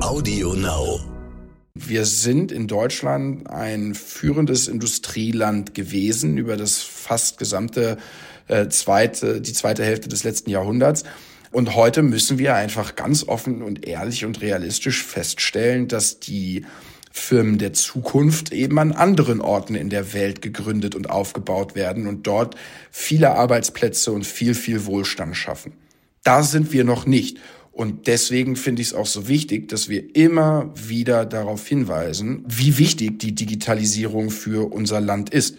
Audio Now. Wir sind in Deutschland ein führendes Industrieland gewesen über das fast gesamte äh, zweite, die zweite Hälfte des letzten Jahrhunderts. Und heute müssen wir einfach ganz offen und ehrlich und realistisch feststellen, dass die Firmen der Zukunft eben an anderen Orten in der Welt gegründet und aufgebaut werden und dort viele Arbeitsplätze und viel, viel Wohlstand schaffen. Da sind wir noch nicht. Und deswegen finde ich es auch so wichtig, dass wir immer wieder darauf hinweisen, wie wichtig die Digitalisierung für unser Land ist.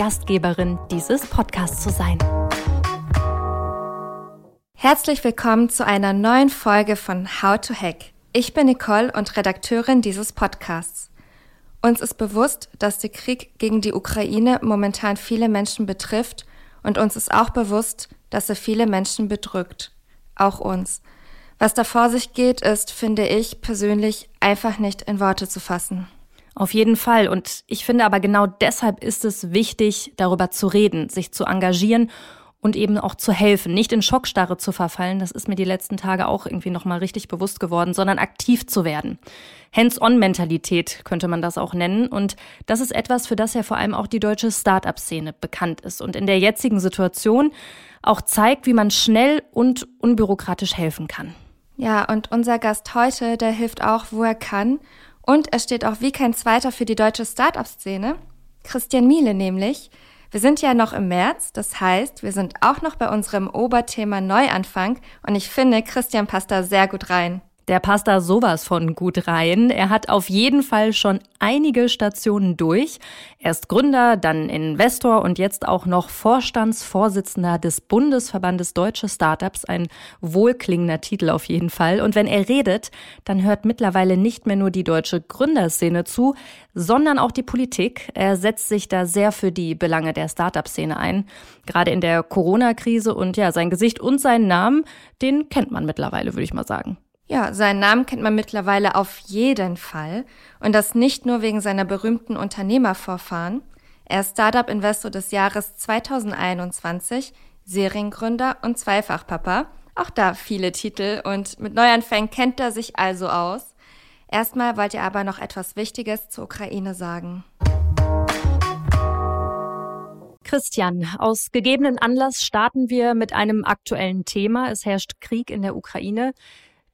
Gastgeberin dieses Podcasts zu sein. Herzlich willkommen zu einer neuen Folge von How to Hack. Ich bin Nicole und Redakteurin dieses Podcasts. Uns ist bewusst, dass der Krieg gegen die Ukraine momentan viele Menschen betrifft und uns ist auch bewusst, dass er viele Menschen bedrückt. Auch uns. Was da vor sich geht, ist, finde ich persönlich, einfach nicht in Worte zu fassen. Auf jeden Fall. Und ich finde aber genau deshalb ist es wichtig, darüber zu reden, sich zu engagieren und eben auch zu helfen, nicht in Schockstarre zu verfallen. Das ist mir die letzten Tage auch irgendwie nochmal richtig bewusst geworden, sondern aktiv zu werden. Hands-on-Mentalität könnte man das auch nennen. Und das ist etwas, für das ja vor allem auch die deutsche Start-up-Szene bekannt ist und in der jetzigen Situation auch zeigt, wie man schnell und unbürokratisch helfen kann. Ja, und unser Gast heute, der hilft auch, wo er kann und er steht auch wie kein zweiter für die deutsche Start-up-Szene. Christian Miele nämlich. Wir sind ja noch im März, das heißt, wir sind auch noch bei unserem Oberthema Neuanfang und ich finde, Christian passt da sehr gut rein. Der passt da sowas von gut rein. Er hat auf jeden Fall schon einige Stationen durch. Er ist Gründer, dann Investor und jetzt auch noch Vorstandsvorsitzender des Bundesverbandes Deutsche Startups. Ein wohlklingender Titel auf jeden Fall. Und wenn er redet, dann hört mittlerweile nicht mehr nur die deutsche Gründerszene zu, sondern auch die Politik. Er setzt sich da sehr für die Belange der Startup-Szene ein. Gerade in der Corona-Krise und ja, sein Gesicht und seinen Namen, den kennt man mittlerweile, würde ich mal sagen. Ja, seinen Namen kennt man mittlerweile auf jeden Fall. Und das nicht nur wegen seiner berühmten Unternehmervorfahren. Er ist Startup-Investor des Jahres 2021, Seriengründer und Zweifachpapa. Auch da viele Titel und mit Neuanfängen kennt er sich also aus. Erstmal wollt ihr aber noch etwas Wichtiges zur Ukraine sagen. Christian, aus gegebenen Anlass starten wir mit einem aktuellen Thema. Es herrscht Krieg in der Ukraine.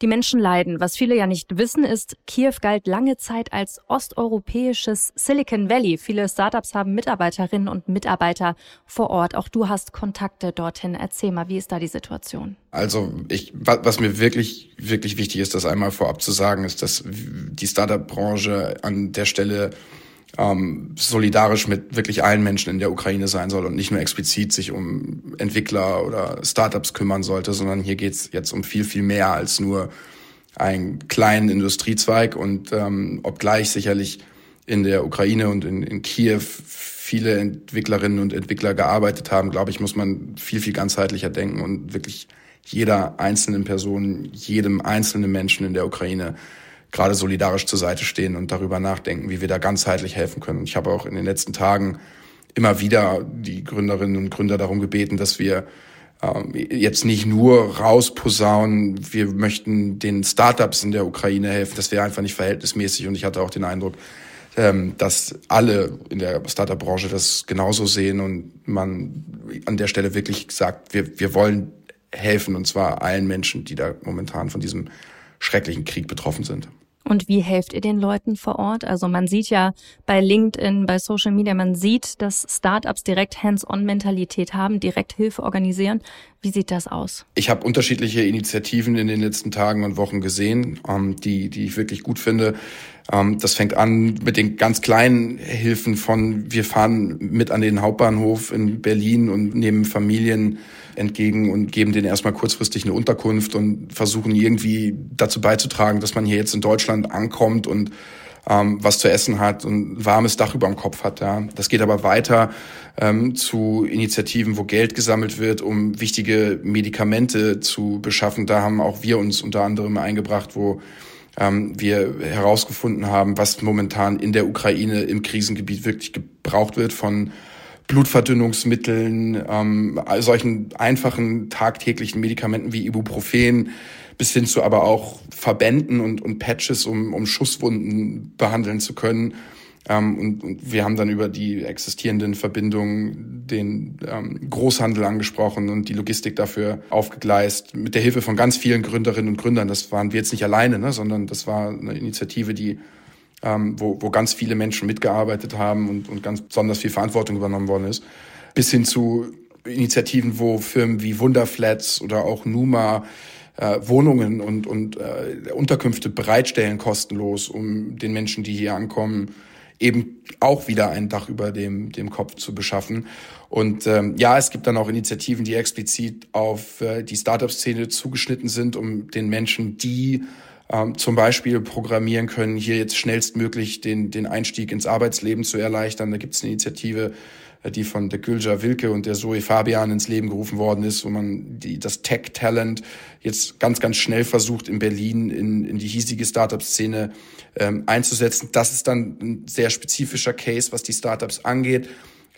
Die Menschen leiden. Was viele ja nicht wissen, ist, Kiew galt lange Zeit als osteuropäisches Silicon Valley. Viele Startups haben Mitarbeiterinnen und Mitarbeiter vor Ort. Auch du hast Kontakte dorthin. Erzähl mal, wie ist da die Situation? Also ich, was mir wirklich, wirklich wichtig ist, das einmal vorab zu sagen, ist, dass die Startup-Branche an der Stelle ähm, solidarisch mit wirklich allen Menschen in der Ukraine sein soll und nicht nur explizit sich um Entwickler oder Startups kümmern sollte, sondern hier geht's jetzt um viel, viel mehr als nur einen kleinen Industriezweig und ähm, obgleich sicherlich in der Ukraine und in, in Kiew viele Entwicklerinnen und Entwickler gearbeitet haben, glaube ich, muss man viel, viel ganzheitlicher denken und wirklich jeder einzelnen Person, jedem einzelnen Menschen in der Ukraine gerade solidarisch zur Seite stehen und darüber nachdenken, wie wir da ganzheitlich helfen können. Ich habe auch in den letzten Tagen immer wieder die Gründerinnen und Gründer darum gebeten, dass wir ähm, jetzt nicht nur rausposaunen, wir möchten den Startups in der Ukraine helfen, das wäre einfach nicht verhältnismäßig. Und ich hatte auch den Eindruck, ähm, dass alle in der Startup-Branche das genauso sehen und man an der Stelle wirklich sagt, wir, wir wollen helfen und zwar allen Menschen, die da momentan von diesem schrecklichen Krieg betroffen sind. Und wie helft ihr den Leuten vor Ort? Also man sieht ja bei LinkedIn, bei Social Media, man sieht, dass Startups direkt Hands-on-Mentalität haben, direkt Hilfe organisieren. Wie sieht das aus? Ich habe unterschiedliche Initiativen in den letzten Tagen und Wochen gesehen, ähm, die, die ich wirklich gut finde. Ähm, das fängt an mit den ganz kleinen Hilfen von, wir fahren mit an den Hauptbahnhof in Berlin und nehmen Familien entgegen und geben denen erstmal kurzfristig eine Unterkunft und versuchen irgendwie dazu beizutragen, dass man hier jetzt in Deutschland ankommt und ähm, was zu essen hat und ein warmes Dach über dem Kopf hat. Ja. Das geht aber weiter ähm, zu Initiativen, wo Geld gesammelt wird, um wichtige Medikamente zu beschaffen. Da haben auch wir uns unter anderem eingebracht, wo ähm, wir herausgefunden haben, was momentan in der Ukraine im Krisengebiet wirklich gebraucht wird von Blutverdünnungsmitteln, ähm, solchen einfachen tagtäglichen Medikamenten wie Ibuprofen bis hin zu aber auch Verbänden und, und Patches, um, um Schusswunden behandeln zu können. Ähm, und, und wir haben dann über die existierenden Verbindungen den ähm, Großhandel angesprochen und die Logistik dafür aufgegleist, mit der Hilfe von ganz vielen Gründerinnen und Gründern. Das waren wir jetzt nicht alleine, ne, sondern das war eine Initiative, die ähm, wo, wo ganz viele Menschen mitgearbeitet haben und, und ganz besonders viel Verantwortung übernommen worden ist, bis hin zu Initiativen, wo Firmen wie Wunderflats oder auch Numa äh, Wohnungen und, und äh, Unterkünfte bereitstellen, kostenlos, um den Menschen, die hier ankommen, eben auch wieder ein Dach über dem, dem Kopf zu beschaffen. Und ähm, ja, es gibt dann auch Initiativen, die explizit auf äh, die Startup-Szene zugeschnitten sind, um den Menschen, die ähm, zum Beispiel programmieren können, hier jetzt schnellstmöglich den, den Einstieg ins Arbeitsleben zu erleichtern. Da gibt es eine Initiative, die von der Gülja Wilke und der Zoe Fabian ins Leben gerufen worden ist, wo man die, das Tech-Talent jetzt ganz, ganz schnell versucht, in Berlin in, in die hiesige Startup-Szene ähm, einzusetzen. Das ist dann ein sehr spezifischer Case, was die Startups angeht.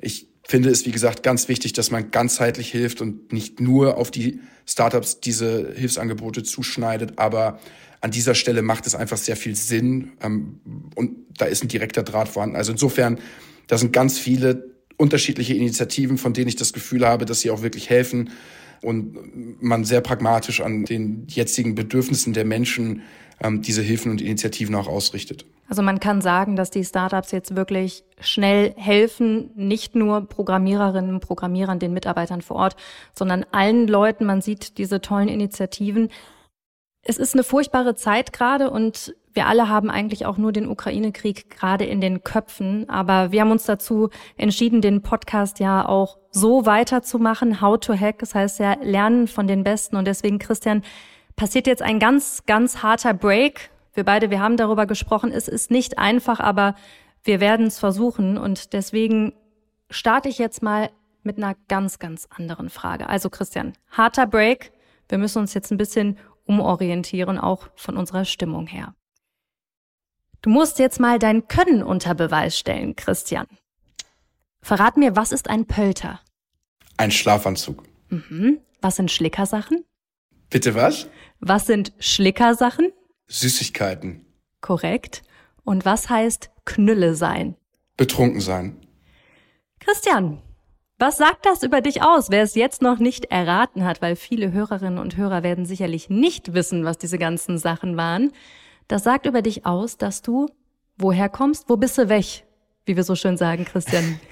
Ich finde es, wie gesagt, ganz wichtig, dass man ganzheitlich hilft und nicht nur auf die Startups diese Hilfsangebote zuschneidet, aber an dieser Stelle macht es einfach sehr viel Sinn ähm, und da ist ein direkter Draht vorhanden. Also insofern, da sind ganz viele unterschiedliche Initiativen, von denen ich das Gefühl habe, dass sie auch wirklich helfen und man sehr pragmatisch an den jetzigen Bedürfnissen der Menschen ähm, diese Hilfen und Initiativen auch ausrichtet. Also man kann sagen, dass die Startups jetzt wirklich schnell helfen, nicht nur Programmiererinnen und Programmierern, den Mitarbeitern vor Ort, sondern allen Leuten. Man sieht diese tollen Initiativen. Es ist eine furchtbare Zeit gerade und wir alle haben eigentlich auch nur den Ukraine-Krieg gerade in den Köpfen. Aber wir haben uns dazu entschieden, den Podcast ja auch so weiterzumachen. How to Hack, das heißt ja lernen von den Besten. Und deswegen, Christian, passiert jetzt ein ganz, ganz harter Break. Wir beide, wir haben darüber gesprochen. Es ist nicht einfach, aber wir werden es versuchen. Und deswegen starte ich jetzt mal mit einer ganz, ganz anderen Frage. Also Christian, harter Break. Wir müssen uns jetzt ein bisschen umorientieren, auch von unserer Stimmung her. Du musst jetzt mal dein Können unter Beweis stellen, Christian. Verrat mir, was ist ein Pölter? Ein Schlafanzug. Mhm. Was sind Schlickersachen? Bitte was? Was sind Schlickersachen? Süßigkeiten. Korrekt. Und was heißt Knülle sein? Betrunken sein. Christian, was sagt das über dich aus, wer es jetzt noch nicht erraten hat, weil viele Hörerinnen und Hörer werden sicherlich nicht wissen, was diese ganzen Sachen waren. Das sagt über dich aus, dass du woher kommst, wo bist du weg, wie wir so schön sagen, Christian.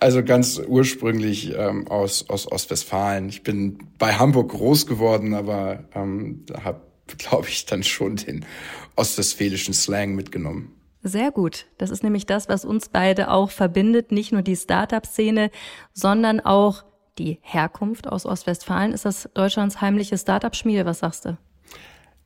Also ganz ursprünglich ähm, aus, aus Ostwestfalen. Ich bin bei Hamburg groß geworden, aber ähm, habe, glaube ich, dann schon den ostwestfälischen Slang mitgenommen. Sehr gut. Das ist nämlich das, was uns beide auch verbindet. Nicht nur die Startup-Szene, sondern auch die Herkunft aus Ostwestfalen. Ist das Deutschlands heimliche Startup-Schmiede? Was sagst du?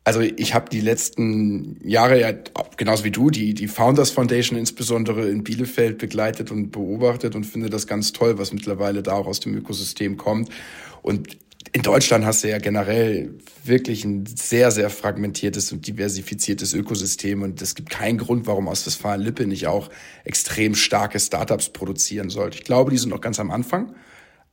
Also ich habe die letzten Jahre ja genauso wie du die die Founders Foundation insbesondere in Bielefeld begleitet und beobachtet und finde das ganz toll, was mittlerweile da auch aus dem Ökosystem kommt. Und in Deutschland hast du ja generell wirklich ein sehr, sehr fragmentiertes und diversifiziertes Ökosystem und es gibt keinen Grund, warum Ostwestfalen-Lippe nicht auch extrem starke Startups produzieren sollte. Ich glaube, die sind noch ganz am Anfang,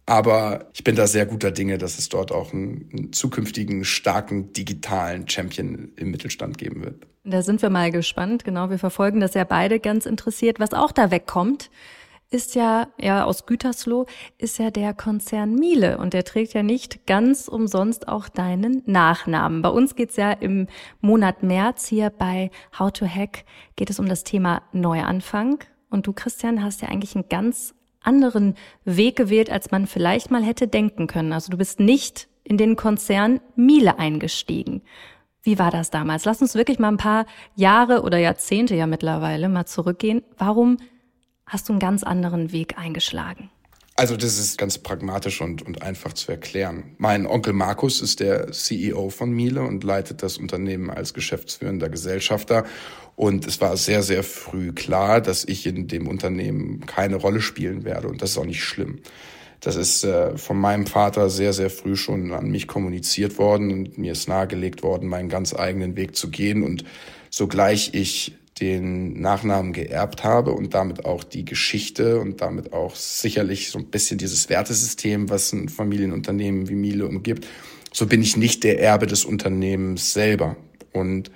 aber ich bin da sehr guter Dinge, dass es dort auch einen, einen zukünftigen starken digitalen Champion im Mittelstand geben wird. Da sind wir mal gespannt. Genau, wir verfolgen das ja beide ganz interessiert, was auch da wegkommt ist ja, ja, aus Gütersloh ist ja der Konzern Miele und der trägt ja nicht ganz umsonst auch deinen Nachnamen. Bei uns geht's ja im Monat März hier bei How to Hack geht es um das Thema Neuanfang. Und du, Christian, hast ja eigentlich einen ganz anderen Weg gewählt, als man vielleicht mal hätte denken können. Also du bist nicht in den Konzern Miele eingestiegen. Wie war das damals? Lass uns wirklich mal ein paar Jahre oder Jahrzehnte ja mittlerweile mal zurückgehen. Warum hast du einen ganz anderen Weg eingeschlagen? Also das ist ganz pragmatisch und, und einfach zu erklären. Mein Onkel Markus ist der CEO von Miele und leitet das Unternehmen als geschäftsführender Gesellschafter. Und es war sehr, sehr früh klar, dass ich in dem Unternehmen keine Rolle spielen werde. Und das ist auch nicht schlimm. Das ist äh, von meinem Vater sehr, sehr früh schon an mich kommuniziert worden und mir ist nahegelegt worden, meinen ganz eigenen Weg zu gehen. Und sogleich ich den Nachnamen geerbt habe und damit auch die Geschichte und damit auch sicherlich so ein bisschen dieses Wertesystem, was ein Familienunternehmen wie Miele umgibt, so bin ich nicht der Erbe des Unternehmens selber und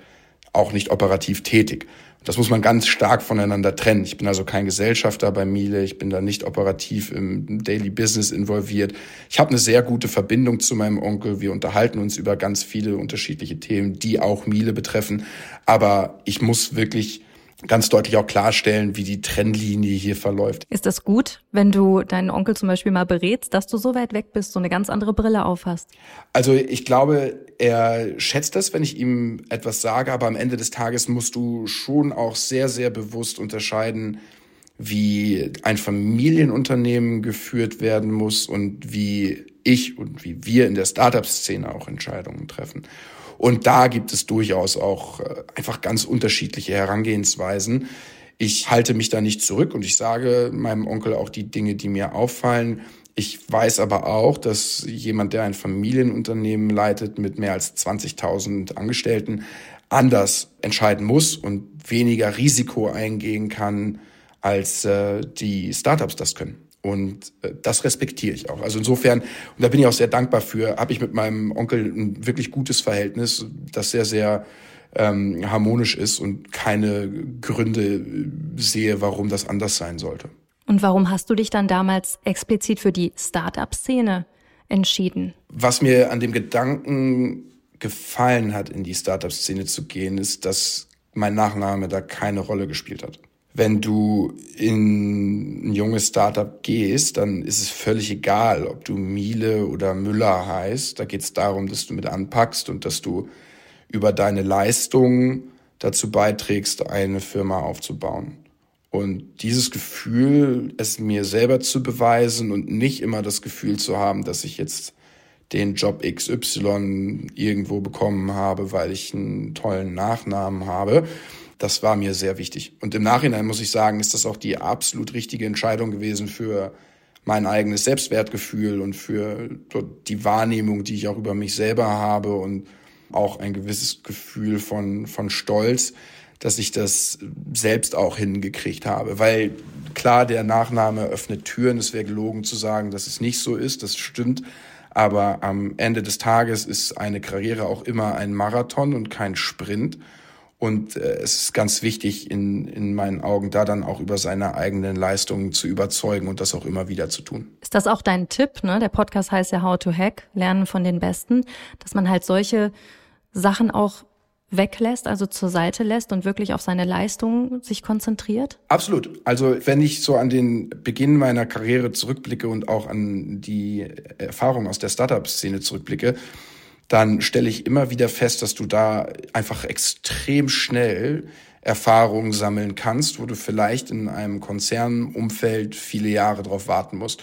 auch nicht operativ tätig. Das muss man ganz stark voneinander trennen. Ich bin also kein Gesellschafter bei Miele, ich bin da nicht operativ im Daily Business involviert. Ich habe eine sehr gute Verbindung zu meinem Onkel. Wir unterhalten uns über ganz viele unterschiedliche Themen, die auch Miele betreffen. Aber ich muss wirklich ganz deutlich auch klarstellen, wie die Trennlinie hier verläuft. Ist das gut, wenn du deinen Onkel zum Beispiel mal berätst, dass du so weit weg bist, so eine ganz andere Brille aufhast? Also ich glaube, er schätzt das, wenn ich ihm etwas sage, aber am Ende des Tages musst du schon auch sehr, sehr bewusst unterscheiden, wie ein Familienunternehmen geführt werden muss und wie ich und wie wir in der Startup-Szene auch Entscheidungen treffen. Und da gibt es durchaus auch äh, einfach ganz unterschiedliche Herangehensweisen. Ich halte mich da nicht zurück und ich sage meinem Onkel auch die Dinge, die mir auffallen. Ich weiß aber auch, dass jemand, der ein Familienunternehmen leitet mit mehr als 20.000 Angestellten, anders entscheiden muss und weniger Risiko eingehen kann, als äh, die Startups das können. Und äh, das respektiere ich auch. Also insofern, und da bin ich auch sehr dankbar für, habe ich mit meinem Onkel ein wirklich gutes Verhältnis, das sehr, sehr ähm, harmonisch ist und keine Gründe sehe, warum das anders sein sollte. Und warum hast du dich dann damals explizit für die Startup-Szene entschieden? Was mir an dem Gedanken gefallen hat, in die Startup-Szene zu gehen, ist, dass mein Nachname da keine Rolle gespielt hat wenn du in ein junges Startup gehst, dann ist es völlig egal, ob du Miele oder Müller heißt. Da geht es darum, dass du mit anpackst und dass du über deine Leistung dazu beiträgst, eine Firma aufzubauen. Und dieses Gefühl, es mir selber zu beweisen und nicht immer das Gefühl zu haben, dass ich jetzt den Job XY irgendwo bekommen habe, weil ich einen tollen Nachnamen habe, das war mir sehr wichtig. Und im Nachhinein muss ich sagen, ist das auch die absolut richtige Entscheidung gewesen für mein eigenes Selbstwertgefühl und für die Wahrnehmung, die ich auch über mich selber habe und auch ein gewisses Gefühl von, von Stolz, dass ich das selbst auch hingekriegt habe. Weil klar, der Nachname öffnet Türen. Es wäre gelogen zu sagen, dass es nicht so ist. Das stimmt. Aber am Ende des Tages ist eine Karriere auch immer ein Marathon und kein Sprint. Und äh, es ist ganz wichtig, in, in meinen Augen da dann auch über seine eigenen Leistungen zu überzeugen und das auch immer wieder zu tun. Ist das auch dein Tipp? Ne? Der Podcast heißt ja How to Hack, Lernen von den Besten, dass man halt solche Sachen auch weglässt, also zur Seite lässt und wirklich auf seine Leistungen sich konzentriert? Absolut. Also wenn ich so an den Beginn meiner Karriere zurückblicke und auch an die Erfahrung aus der Startup-Szene zurückblicke, dann stelle ich immer wieder fest, dass du da einfach extrem schnell Erfahrungen sammeln kannst, wo du vielleicht in einem Konzernumfeld viele Jahre drauf warten musst.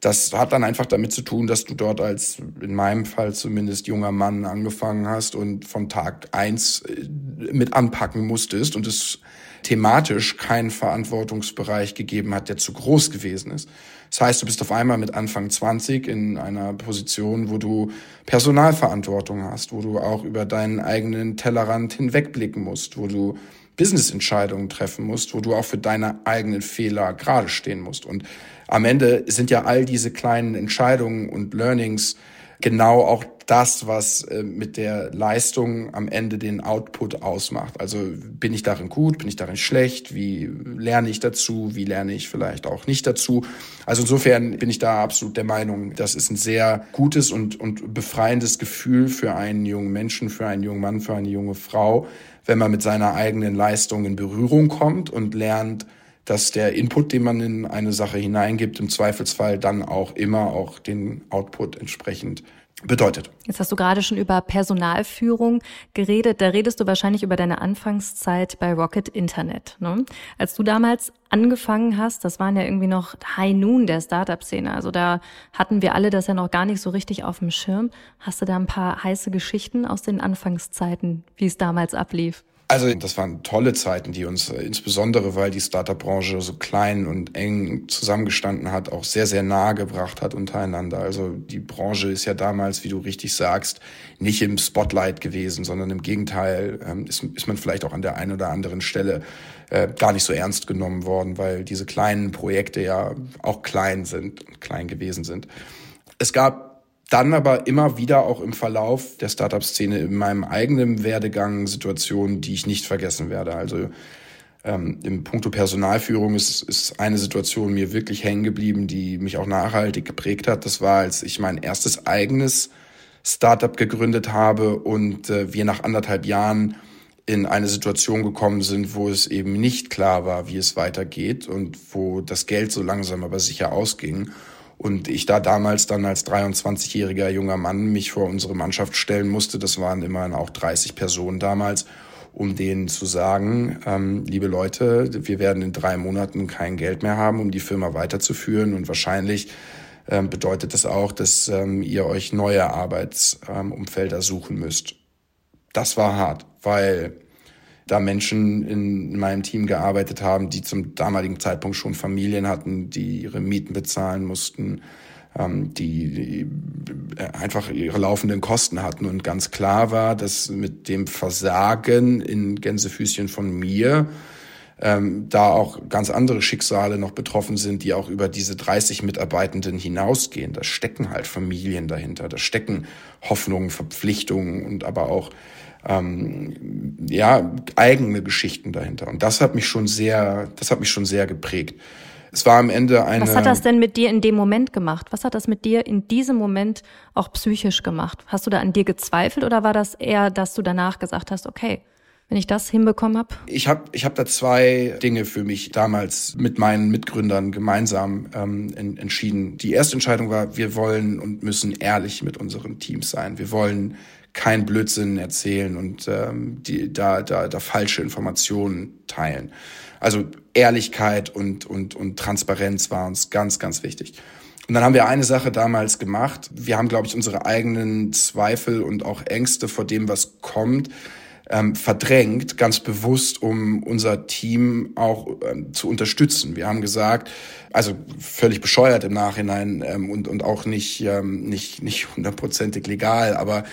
Das hat dann einfach damit zu tun, dass du dort als, in meinem Fall zumindest, junger Mann angefangen hast und von Tag eins äh, mit anpacken musstest und es thematisch keinen Verantwortungsbereich gegeben hat, der zu groß gewesen ist. Das heißt, du bist auf einmal mit Anfang 20 in einer Position, wo du Personalverantwortung hast, wo du auch über deinen eigenen Tellerrand hinwegblicken musst, wo du Business-Entscheidungen treffen musst, wo du auch für deine eigenen Fehler gerade stehen musst. Und am Ende sind ja all diese kleinen Entscheidungen und Learnings genau auch das, was äh, mit der Leistung am Ende den Output ausmacht. Also bin ich darin gut, bin ich darin schlecht, wie lerne ich dazu, wie lerne ich vielleicht auch nicht dazu. Also insofern bin ich da absolut der Meinung, das ist ein sehr gutes und, und befreiendes Gefühl für einen jungen Menschen, für einen jungen Mann, für eine junge Frau, wenn man mit seiner eigenen Leistung in Berührung kommt und lernt, dass der Input, den man in eine Sache hineingibt, im Zweifelsfall dann auch immer auch den Output entsprechend bedeutet. Jetzt hast du gerade schon über Personalführung geredet. Da redest du wahrscheinlich über deine Anfangszeit bei Rocket Internet. Ne? Als du damals angefangen hast, das waren ja irgendwie noch High Noon der Startup-Szene. Also da hatten wir alle das ja noch gar nicht so richtig auf dem Schirm. Hast du da ein paar heiße Geschichten aus den Anfangszeiten, wie es damals ablief? Also das waren tolle Zeiten, die uns äh, insbesondere, weil die Startup-Branche so klein und eng zusammengestanden hat, auch sehr, sehr nahe gebracht hat untereinander. Also die Branche ist ja damals, wie du richtig sagst, nicht im Spotlight gewesen, sondern im Gegenteil ähm, ist, ist man vielleicht auch an der einen oder anderen Stelle äh, gar nicht so ernst genommen worden, weil diese kleinen Projekte ja auch klein sind und klein gewesen sind. Es gab dann aber immer wieder auch im Verlauf der Startup-Szene in meinem eigenen Werdegang Situationen, die ich nicht vergessen werde. Also ähm, im Punkto Personalführung ist, ist eine Situation mir wirklich hängen geblieben, die mich auch nachhaltig geprägt hat. Das war, als ich mein erstes eigenes Startup gegründet habe und äh, wir nach anderthalb Jahren in eine Situation gekommen sind, wo es eben nicht klar war, wie es weitergeht und wo das Geld so langsam aber sicher ausging. Und ich da damals dann als 23-jähriger junger Mann mich vor unsere Mannschaft stellen musste, das waren immerhin auch 30 Personen damals, um denen zu sagen, ähm, liebe Leute, wir werden in drei Monaten kein Geld mehr haben, um die Firma weiterzuführen und wahrscheinlich ähm, bedeutet das auch, dass ähm, ihr euch neue Arbeitsumfelder suchen müsst. Das war hart, weil da Menschen in meinem Team gearbeitet haben, die zum damaligen Zeitpunkt schon Familien hatten, die ihre Mieten bezahlen mussten, ähm, die, die einfach ihre laufenden Kosten hatten. Und ganz klar war, dass mit dem Versagen in Gänsefüßchen von mir ähm, da auch ganz andere Schicksale noch betroffen sind, die auch über diese 30 Mitarbeitenden hinausgehen. Da stecken halt Familien dahinter, da stecken Hoffnungen, Verpflichtungen und aber auch ähm, ja, eigene Geschichten dahinter. Und das hat mich schon sehr, das hat mich schon sehr geprägt. Es war am Ende eine. Was hat das denn mit dir in dem Moment gemacht? Was hat das mit dir in diesem Moment auch psychisch gemacht? Hast du da an dir gezweifelt oder war das eher, dass du danach gesagt hast, okay, wenn ich das hinbekommen habe? Ich habe ich hab da zwei Dinge für mich damals mit meinen Mitgründern gemeinsam ähm, en entschieden. Die erste Entscheidung war, wir wollen und müssen ehrlich mit unseren Teams sein. Wir wollen kein Blödsinn erzählen und ähm, die, da, da, da falsche Informationen teilen. Also Ehrlichkeit und, und, und Transparenz war uns ganz, ganz wichtig. Und dann haben wir eine Sache damals gemacht. Wir haben, glaube ich, unsere eigenen Zweifel und auch Ängste vor dem, was kommt, ähm, verdrängt, ganz bewusst, um unser Team auch ähm, zu unterstützen. Wir haben gesagt, also völlig bescheuert im Nachhinein ähm, und, und auch nicht, ähm, nicht, nicht hundertprozentig legal, aber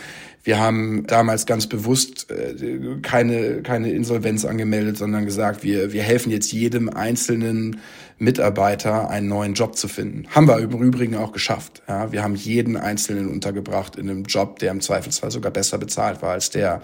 wir haben damals ganz bewusst äh, keine, keine Insolvenz angemeldet, sondern gesagt, wir, wir helfen jetzt jedem einzelnen Mitarbeiter einen neuen Job zu finden. Haben wir im Übrigen auch geschafft. Ja, wir haben jeden Einzelnen untergebracht in einem Job, der im Zweifelsfall sogar besser bezahlt war als der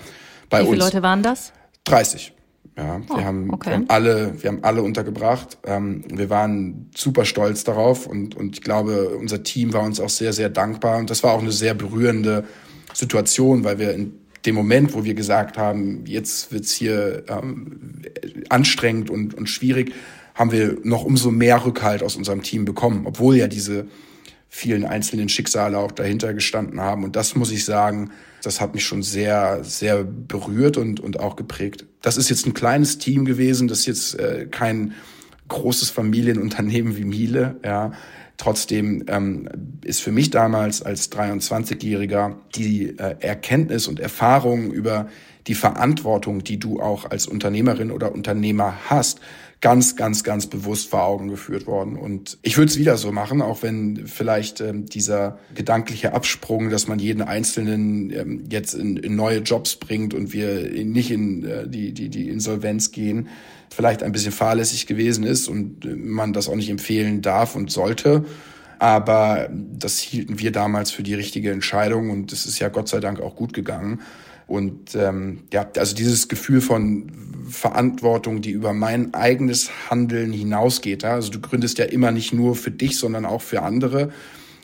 bei uns. Wie viele uns. Leute waren das? 30. Ja, oh, wir, haben, okay. wir haben alle, wir haben alle untergebracht. Ähm, wir waren super stolz darauf und und ich glaube, unser Team war uns auch sehr sehr dankbar und das war auch eine sehr berührende Situation, weil wir in dem Moment, wo wir gesagt haben, jetzt wird's hier ähm, anstrengend und, und schwierig, haben wir noch umso mehr Rückhalt aus unserem Team bekommen, obwohl ja diese vielen einzelnen Schicksale auch dahinter gestanden haben. Und das muss ich sagen, das hat mich schon sehr, sehr berührt und, und auch geprägt. Das ist jetzt ein kleines Team gewesen, das ist jetzt äh, kein großes Familienunternehmen wie Miele, ja. Trotzdem ähm, ist für mich damals als 23-Jähriger die äh, Erkenntnis und Erfahrung über die Verantwortung, die du auch als Unternehmerin oder Unternehmer hast, ganz, ganz, ganz bewusst vor Augen geführt worden. Und ich würde es wieder so machen, auch wenn vielleicht ähm, dieser gedankliche Absprung, dass man jeden Einzelnen ähm, jetzt in, in neue Jobs bringt und wir nicht in äh, die, die, die Insolvenz gehen, vielleicht ein bisschen fahrlässig gewesen ist und man das auch nicht empfehlen darf und sollte. Aber das hielten wir damals für die richtige Entscheidung und es ist ja Gott sei Dank auch gut gegangen. Und ähm, ja, also dieses Gefühl von Verantwortung, die über mein eigenes Handeln hinausgeht. Also du gründest ja immer nicht nur für dich, sondern auch für andere.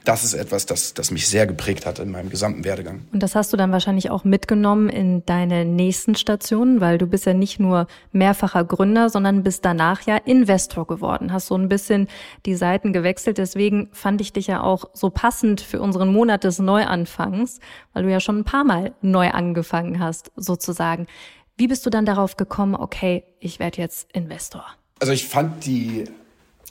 Das ist etwas, das, das mich sehr geprägt hat in meinem gesamten Werdegang. Und das hast du dann wahrscheinlich auch mitgenommen in deine nächsten Stationen, weil du bist ja nicht nur mehrfacher Gründer, sondern bist danach ja Investor geworden. Hast so ein bisschen die Seiten gewechselt. Deswegen fand ich dich ja auch so passend für unseren Monat des Neuanfangs, weil du ja schon ein paar Mal neu angefangen hast, sozusagen. Wie bist du dann darauf gekommen, okay, ich werde jetzt Investor? Also ich fand die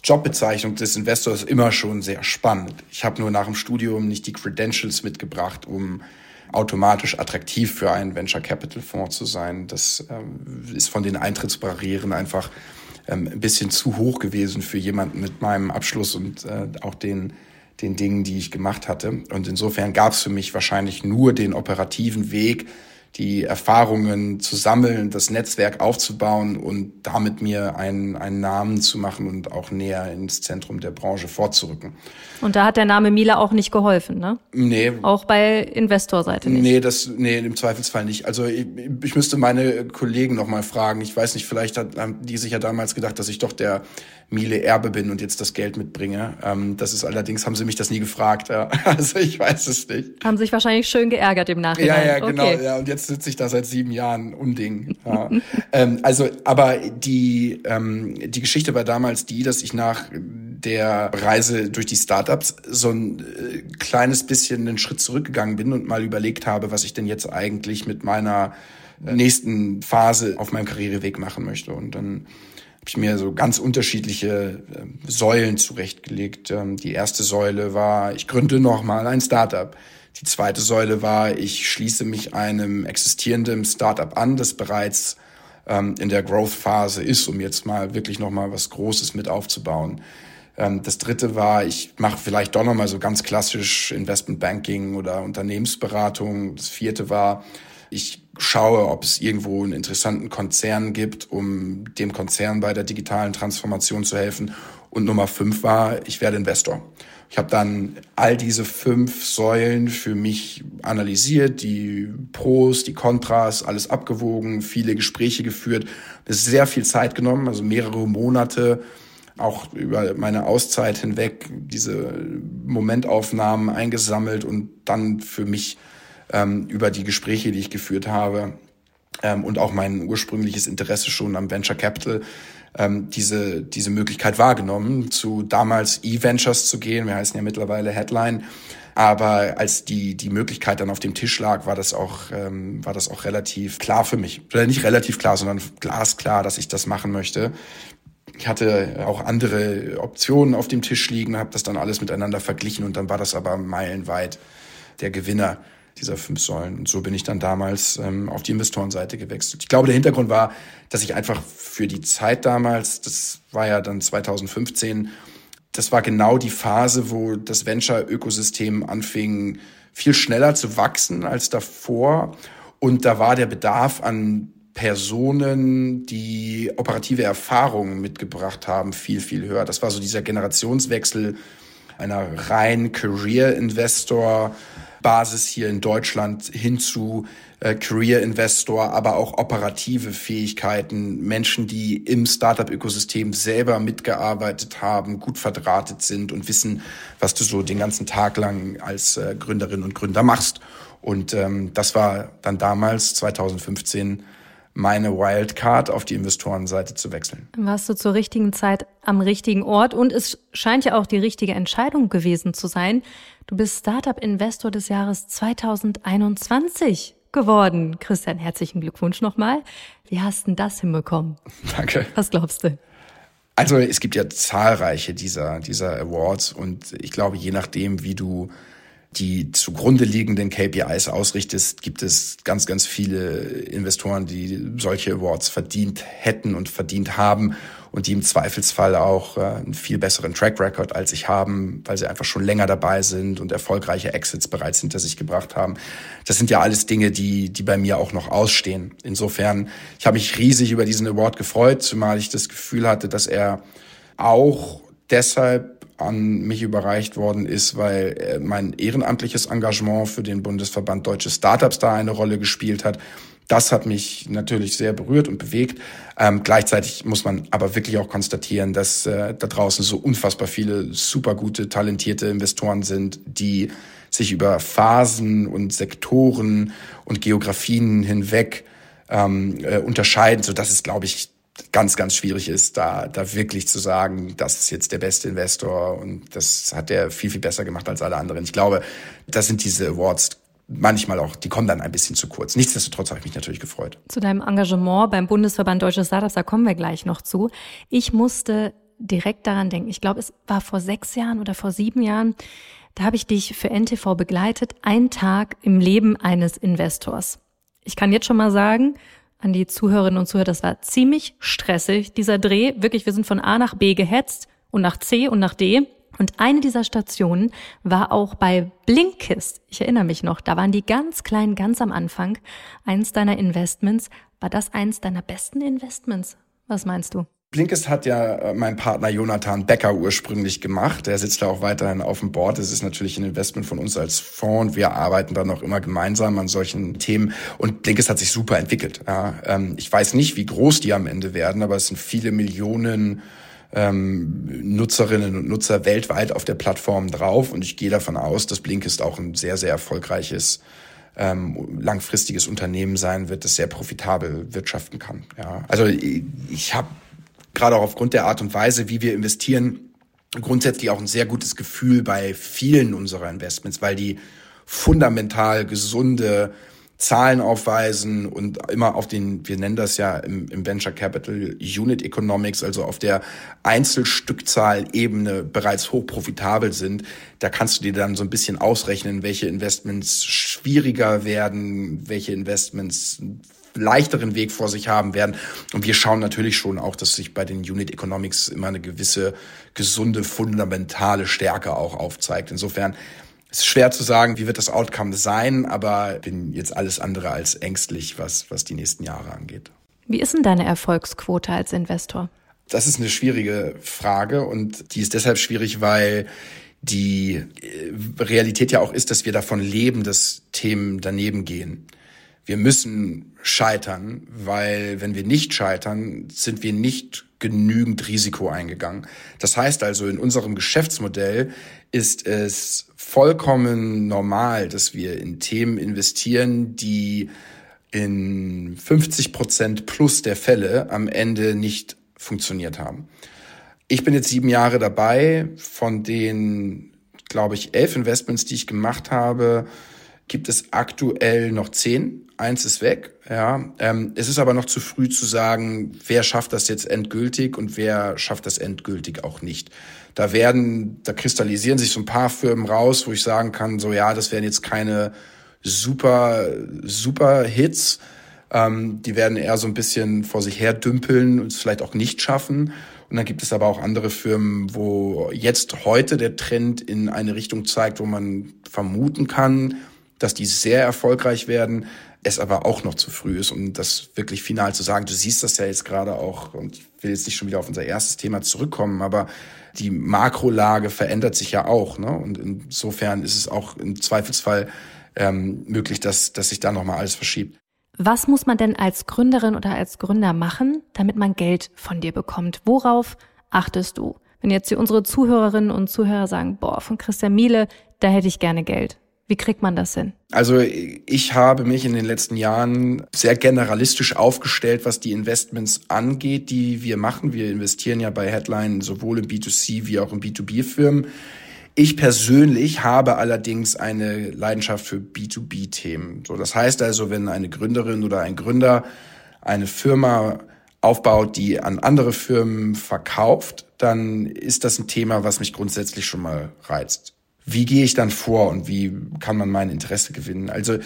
Jobbezeichnung des Investors immer schon sehr spannend. Ich habe nur nach dem Studium nicht die Credentials mitgebracht, um automatisch attraktiv für einen Venture Capital Fonds zu sein. Das ähm, ist von den Eintrittsbarrieren einfach ähm, ein bisschen zu hoch gewesen für jemanden mit meinem Abschluss und äh, auch den den Dingen, die ich gemacht hatte. Und insofern gab es für mich wahrscheinlich nur den operativen Weg, die Erfahrungen zu sammeln, das Netzwerk aufzubauen und damit mir einen, einen Namen zu machen und auch näher ins Zentrum der Branche vorzurücken. Und da hat der Name Miele auch nicht geholfen, ne? Nee. Auch bei Investorseite nicht? Nee, das, nee, im Zweifelsfall nicht. Also ich, ich müsste meine Kollegen noch mal fragen. Ich weiß nicht, vielleicht hat, haben die sich ja damals gedacht, dass ich doch der Miele Erbe bin und jetzt das Geld mitbringe. Ähm, das ist allerdings, haben sie mich das nie gefragt. Ja. Also ich weiß es nicht. Haben sich wahrscheinlich schön geärgert im Nachhinein. Ja, ja, genau. Okay. Ja, und jetzt sitze ich da seit sieben Jahren, Unding. Ja. ähm, also, aber die, ähm, die Geschichte war damals die, dass ich nach der Reise durch die Startups so ein äh, kleines bisschen einen Schritt zurückgegangen bin und mal überlegt habe, was ich denn jetzt eigentlich mit meiner nächsten Phase auf meinem Karriereweg machen möchte. Und dann ich mir so ganz unterschiedliche äh, Säulen zurechtgelegt. Ähm, die erste Säule war, ich gründe nochmal ein Startup. Die zweite Säule war, ich schließe mich einem existierenden Startup an, das bereits ähm, in der Growth-Phase ist, um jetzt mal wirklich nochmal was Großes mit aufzubauen. Ähm, das dritte war, ich mache vielleicht doch nochmal so ganz klassisch Investment Banking oder Unternehmensberatung. Das vierte war, ich schaue, ob es irgendwo einen interessanten Konzern gibt, um dem Konzern bei der digitalen Transformation zu helfen. Und Nummer fünf war, ich werde Investor. Ich habe dann all diese fünf Säulen für mich analysiert, die Pros, die Kontras, alles abgewogen, viele Gespräche geführt, sehr viel Zeit genommen, also mehrere Monate, auch über meine Auszeit hinweg diese Momentaufnahmen eingesammelt und dann für mich ähm, über die Gespräche, die ich geführt habe ähm, und auch mein ursprüngliches Interesse schon am Venture Capital ähm, diese, diese Möglichkeit wahrgenommen, zu damals E-Ventures zu gehen. Wir heißen ja mittlerweile Headline. Aber als die, die Möglichkeit dann auf dem Tisch lag, war das auch, ähm, war das auch relativ klar für mich. Oder nicht relativ klar, sondern glasklar, dass ich das machen möchte. Ich hatte auch andere Optionen auf dem Tisch liegen, habe das dann alles miteinander verglichen und dann war das aber meilenweit der Gewinner dieser fünf Säulen. Und so bin ich dann damals ähm, auf die Investorenseite gewechselt. Ich glaube, der Hintergrund war, dass ich einfach für die Zeit damals, das war ja dann 2015, das war genau die Phase, wo das Venture-Ökosystem anfing, viel schneller zu wachsen als davor. Und da war der Bedarf an Personen, die operative Erfahrungen mitgebracht haben, viel, viel höher. Das war so dieser Generationswechsel einer rein Career-Investor Basis hier in Deutschland hin zu äh, Career Investor, aber auch operative Fähigkeiten, Menschen, die im Startup-Ökosystem selber mitgearbeitet haben, gut verdrahtet sind und wissen, was du so den ganzen Tag lang als äh, Gründerin und Gründer machst. Und ähm, das war dann damals 2015 meine Wildcard auf die Investorenseite zu wechseln. Warst du zur richtigen Zeit am richtigen Ort und es scheint ja auch die richtige Entscheidung gewesen zu sein. Du bist Startup Investor des Jahres 2021 geworden. Christian, herzlichen Glückwunsch nochmal. Wie hast du das hinbekommen? Danke. Was glaubst du? Also es gibt ja zahlreiche dieser, dieser Awards und ich glaube, je nachdem, wie du die zugrunde liegenden KPIs ausrichtest, gibt es ganz, ganz viele Investoren, die solche Awards verdient hätten und verdient haben und die im Zweifelsfall auch äh, einen viel besseren Track Record als ich haben, weil sie einfach schon länger dabei sind und erfolgreiche Exits bereits hinter sich gebracht haben. Das sind ja alles Dinge, die, die bei mir auch noch ausstehen. Insofern, ich habe mich riesig über diesen Award gefreut, zumal ich das Gefühl hatte, dass er auch deshalb an mich überreicht worden ist, weil äh, mein ehrenamtliches Engagement für den Bundesverband Deutsche Startups da eine Rolle gespielt hat. Das hat mich natürlich sehr berührt und bewegt. Ähm, gleichzeitig muss man aber wirklich auch konstatieren, dass äh, da draußen so unfassbar viele super gute, talentierte Investoren sind, die sich über Phasen und Sektoren und Geografien hinweg ähm, äh, unterscheiden, so dass es, glaube ich, ganz, ganz schwierig ist, da, da wirklich zu sagen, das ist jetzt der beste Investor und das hat der viel, viel besser gemacht als alle anderen. Ich glaube, das sind diese Awards manchmal auch, die kommen dann ein bisschen zu kurz. Nichtsdestotrotz habe ich mich natürlich gefreut. Zu deinem Engagement beim Bundesverband Deutsche Startups, da kommen wir gleich noch zu. Ich musste direkt daran denken. Ich glaube, es war vor sechs Jahren oder vor sieben Jahren. Da habe ich dich für NTV begleitet. Ein Tag im Leben eines Investors. Ich kann jetzt schon mal sagen, an die Zuhörerinnen und Zuhörer, das war ziemlich stressig, dieser Dreh. Wirklich, wir sind von A nach B gehetzt und nach C und nach D. Und eine dieser Stationen war auch bei Blinkist. Ich erinnere mich noch, da waren die ganz klein, ganz am Anfang. Eins deiner Investments. War das eins deiner besten Investments? Was meinst du? Blinkist hat ja äh, mein Partner Jonathan Becker ursprünglich gemacht. Der sitzt da auch weiterhin auf dem Board. Das ist natürlich ein Investment von uns als Fonds und wir arbeiten dann auch immer gemeinsam an solchen Themen. Und Blinkist hat sich super entwickelt. Ja, ähm, ich weiß nicht, wie groß die am Ende werden, aber es sind viele Millionen ähm, Nutzerinnen und Nutzer weltweit auf der Plattform drauf. Und ich gehe davon aus, dass Blinkist auch ein sehr, sehr erfolgreiches ähm, langfristiges Unternehmen sein wird, das sehr profitabel wirtschaften kann. Ja, also ich habe gerade auch aufgrund der Art und Weise, wie wir investieren, grundsätzlich auch ein sehr gutes Gefühl bei vielen unserer Investments, weil die fundamental gesunde Zahlen aufweisen und immer auf den, wir nennen das ja im, im Venture Capital Unit Economics, also auf der Einzelstückzahlebene bereits hoch profitabel sind. Da kannst du dir dann so ein bisschen ausrechnen, welche Investments schwieriger werden, welche Investments leichteren Weg vor sich haben werden. Und wir schauen natürlich schon auch, dass sich bei den Unit Economics immer eine gewisse gesunde, fundamentale Stärke auch aufzeigt. Insofern es ist schwer zu sagen, wie wird das Outcome sein, aber bin jetzt alles andere als ängstlich, was, was die nächsten Jahre angeht. Wie ist denn deine Erfolgsquote als Investor? Das ist eine schwierige Frage und die ist deshalb schwierig, weil die äh, Realität ja auch ist, dass wir davon leben, dass Themen daneben gehen. Wir müssen scheitern, weil wenn wir nicht scheitern, sind wir nicht genügend Risiko eingegangen. Das heißt also, in unserem Geschäftsmodell ist es vollkommen normal, dass wir in Themen investieren, die in 50 Prozent plus der Fälle am Ende nicht funktioniert haben. Ich bin jetzt sieben Jahre dabei. Von den, glaube ich, elf Investments, die ich gemacht habe, gibt es aktuell noch zehn. Eins ist weg. Ja, ähm, es ist aber noch zu früh zu sagen, wer schafft das jetzt endgültig und wer schafft das endgültig auch nicht. Da werden, da kristallisieren sich so ein paar Firmen raus, wo ich sagen kann, so ja, das werden jetzt keine super, super Hits. Ähm, die werden eher so ein bisschen vor sich her dümpeln und es vielleicht auch nicht schaffen. Und dann gibt es aber auch andere Firmen, wo jetzt heute der Trend in eine Richtung zeigt, wo man vermuten kann, dass die sehr erfolgreich werden, es aber auch noch zu früh ist, um das wirklich final zu sagen. Du siehst das ja jetzt gerade auch, und ich will jetzt nicht schon wieder auf unser erstes Thema zurückkommen, aber die Makrolage verändert sich ja auch. Ne? Und insofern ist es auch im Zweifelsfall ähm, möglich, dass, dass sich da nochmal alles verschiebt. Was muss man denn als Gründerin oder als Gründer machen, damit man Geld von dir bekommt? Worauf achtest du? Wenn jetzt hier unsere Zuhörerinnen und Zuhörer sagen, boah, von Christian Miele, da hätte ich gerne Geld. Wie kriegt man das hin? Also ich habe mich in den letzten Jahren sehr generalistisch aufgestellt, was die Investments angeht, die wir machen. Wir investieren ja bei Headline sowohl im B2C wie auch im B2B-Firmen. Ich persönlich habe allerdings eine Leidenschaft für B2B-Themen. So, das heißt also, wenn eine Gründerin oder ein Gründer eine Firma aufbaut, die an andere Firmen verkauft, dann ist das ein Thema, was mich grundsätzlich schon mal reizt wie gehe ich dann vor und wie kann man mein Interesse gewinnen? Also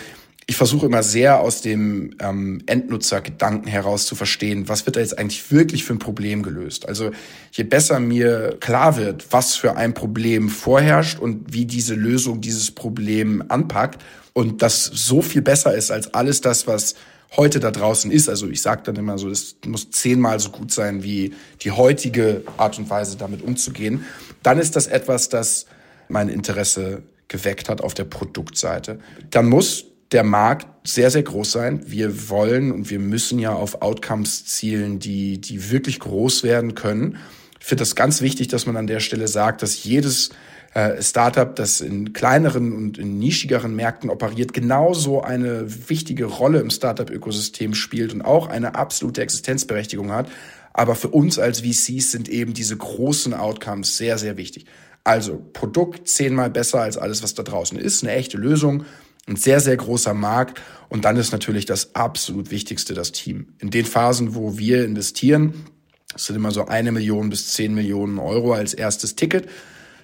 ich versuche immer sehr aus dem ähm, Endnutzergedanken heraus zu verstehen, was wird da jetzt eigentlich wirklich für ein Problem gelöst. Also je besser mir klar wird, was für ein Problem vorherrscht und wie diese Lösung dieses Problem anpackt und das so viel besser ist als alles das, was heute da draußen ist. Also ich sage dann immer so, es muss zehnmal so gut sein wie die heutige Art und Weise, damit umzugehen. Dann ist das etwas, das mein Interesse geweckt hat auf der Produktseite. Dann muss der Markt sehr, sehr groß sein. Wir wollen und wir müssen ja auf Outcomes zielen, die, die wirklich groß werden können. Ich finde das ganz wichtig, dass man an der Stelle sagt, dass jedes äh, Startup, das in kleineren und in nischigeren Märkten operiert, genauso eine wichtige Rolle im Startup-Ökosystem spielt und auch eine absolute Existenzberechtigung hat. Aber für uns als VCs sind eben diese großen Outcomes sehr, sehr wichtig. Also Produkt zehnmal besser als alles, was da draußen ist, eine echte Lösung ein sehr, sehr großer Markt. Und dann ist natürlich das absolut Wichtigste das Team. In den Phasen, wo wir investieren, das sind immer so eine Million bis zehn Millionen Euro als erstes Ticket.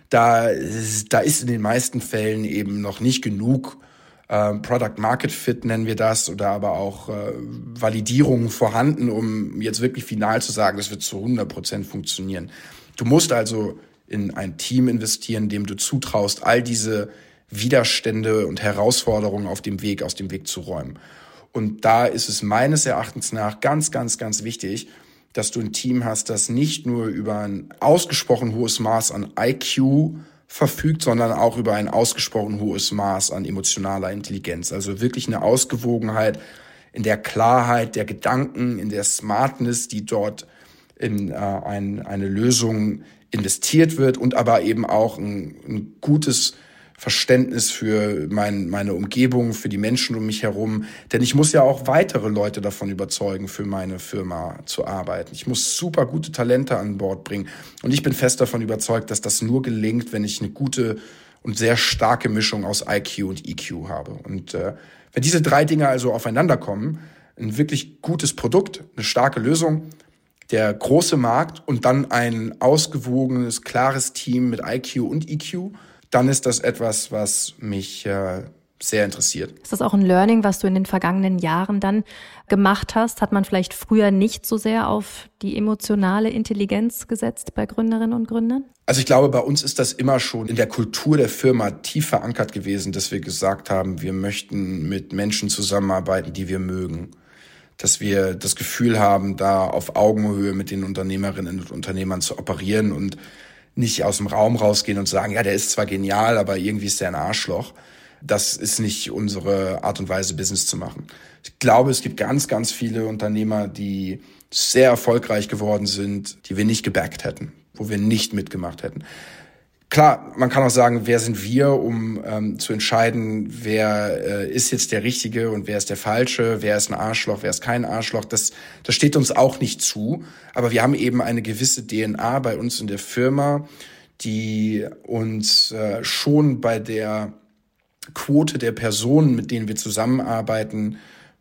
Da, da ist in den meisten Fällen eben noch nicht genug äh, Product Market Fit nennen wir das oder aber auch äh, Validierungen vorhanden, um jetzt wirklich final zu sagen, das wird zu 100 Prozent funktionieren. Du musst also in ein Team investieren, dem du zutraust, all diese Widerstände und Herausforderungen auf dem Weg aus dem Weg zu räumen. Und da ist es meines Erachtens nach ganz, ganz, ganz wichtig, dass du ein Team hast, das nicht nur über ein ausgesprochen hohes Maß an IQ verfügt, sondern auch über ein ausgesprochen hohes Maß an emotionaler Intelligenz. Also wirklich eine Ausgewogenheit in der Klarheit der Gedanken, in der Smartness, die dort in äh, ein, eine Lösung investiert wird und aber eben auch ein, ein gutes Verständnis für mein, meine Umgebung, für die Menschen um mich herum. Denn ich muss ja auch weitere Leute davon überzeugen, für meine Firma zu arbeiten. Ich muss super gute Talente an Bord bringen. Und ich bin fest davon überzeugt, dass das nur gelingt, wenn ich eine gute und sehr starke Mischung aus IQ und EQ habe. Und äh, wenn diese drei Dinge also aufeinander kommen, ein wirklich gutes Produkt, eine starke Lösung, der große Markt und dann ein ausgewogenes, klares Team mit IQ und EQ, dann ist das etwas, was mich äh, sehr interessiert. Ist das auch ein Learning, was du in den vergangenen Jahren dann gemacht hast? Hat man vielleicht früher nicht so sehr auf die emotionale Intelligenz gesetzt bei Gründerinnen und Gründern? Also ich glaube, bei uns ist das immer schon in der Kultur der Firma tief verankert gewesen, dass wir gesagt haben, wir möchten mit Menschen zusammenarbeiten, die wir mögen. Dass wir das Gefühl haben, da auf Augenhöhe mit den Unternehmerinnen und Unternehmern zu operieren und nicht aus dem Raum rausgehen und sagen, ja, der ist zwar genial, aber irgendwie ist der ein Arschloch. Das ist nicht unsere Art und Weise, Business zu machen. Ich glaube, es gibt ganz, ganz viele Unternehmer, die sehr erfolgreich geworden sind, die wir nicht gebackt hätten, wo wir nicht mitgemacht hätten. Klar, man kann auch sagen, wer sind wir, um ähm, zu entscheiden, wer äh, ist jetzt der Richtige und wer ist der Falsche, wer ist ein Arschloch, wer ist kein Arschloch. Das, das steht uns auch nicht zu. Aber wir haben eben eine gewisse DNA bei uns in der Firma, die uns äh, schon bei der Quote der Personen, mit denen wir zusammenarbeiten,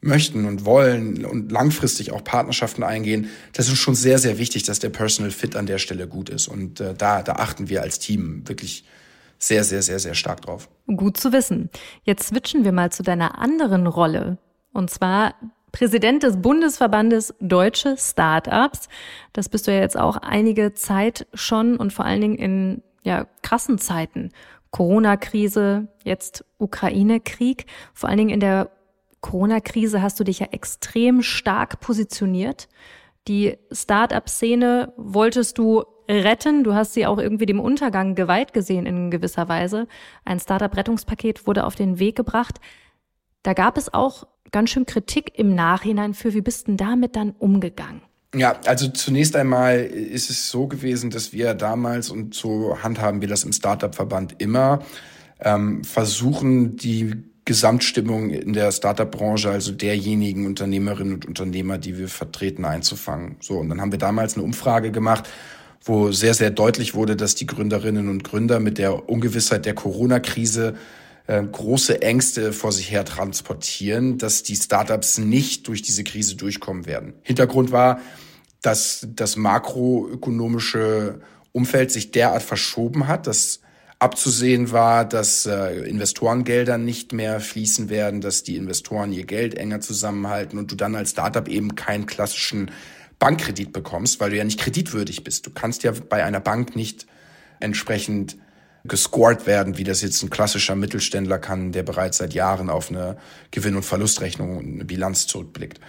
möchten und wollen und langfristig auch Partnerschaften eingehen, das ist schon sehr, sehr wichtig, dass der Personal Fit an der Stelle gut ist. Und äh, da, da achten wir als Team wirklich sehr, sehr, sehr, sehr stark drauf. Gut zu wissen. Jetzt switchen wir mal zu deiner anderen Rolle. Und zwar Präsident des Bundesverbandes Deutsche Startups. Das bist du ja jetzt auch einige Zeit schon und vor allen Dingen in ja, krassen Zeiten. Corona-Krise, jetzt Ukraine-Krieg. Vor allen Dingen in der Corona-Krise hast du dich ja extrem stark positioniert. Die Start-up-Szene wolltest du retten. Du hast sie auch irgendwie dem Untergang geweiht gesehen in gewisser Weise. Ein Startup-Rettungspaket wurde auf den Weg gebracht. Da gab es auch ganz schön Kritik im Nachhinein für, wie bist denn damit dann umgegangen? Ja, also zunächst einmal ist es so gewesen, dass wir damals, und so handhaben wir das im Startup-Verband immer, ähm, versuchen, die Gesamtstimmung in der Startup-Branche, also derjenigen Unternehmerinnen und Unternehmer, die wir vertreten, einzufangen. So, und dann haben wir damals eine Umfrage gemacht, wo sehr, sehr deutlich wurde, dass die Gründerinnen und Gründer mit der Ungewissheit der Corona-Krise äh, große Ängste vor sich her transportieren, dass die Startups nicht durch diese Krise durchkommen werden. Hintergrund war, dass das makroökonomische Umfeld sich derart verschoben hat, dass abzusehen war, dass äh, Investorengelder nicht mehr fließen werden, dass die Investoren ihr Geld enger zusammenhalten und du dann als Startup eben keinen klassischen Bankkredit bekommst, weil du ja nicht kreditwürdig bist. Du kannst ja bei einer Bank nicht entsprechend gescored werden, wie das jetzt ein klassischer Mittelständler kann, der bereits seit Jahren auf eine Gewinn- und Verlustrechnung und eine Bilanz zurückblickt.